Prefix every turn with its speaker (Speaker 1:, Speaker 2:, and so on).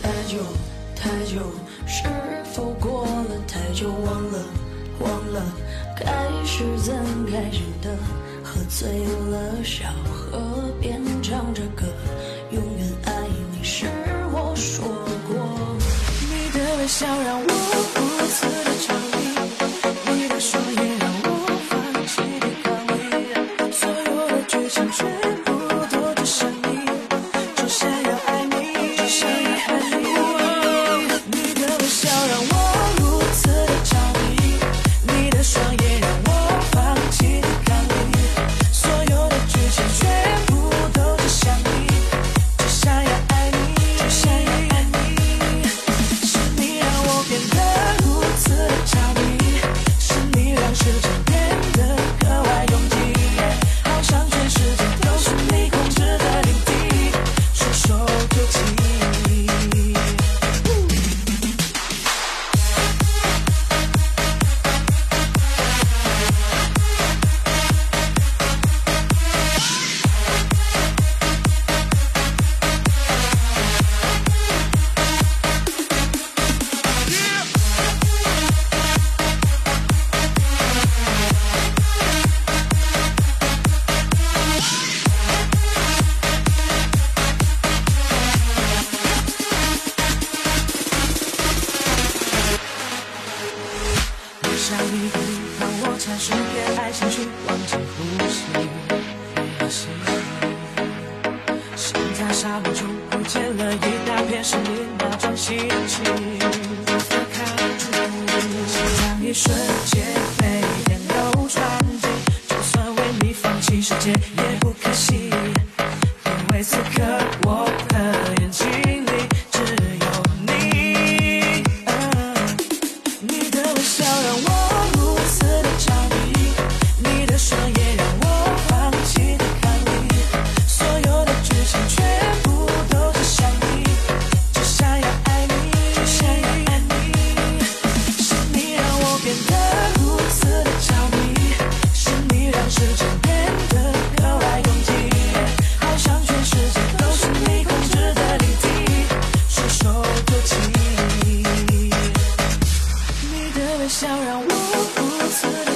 Speaker 1: 太久太久，是否过了太久？忘了忘了，开始怎开始的？喝醉了，小河边唱着歌，永远爱你是我说过。
Speaker 2: 你的微笑让我想你，帮我暂时别爱情绪，忘记呼吸。现在沙漠中遇见了一大片是你那种心情，看住夕阳一瞬间被电流穿进，就算为你放弃世界。我不出的。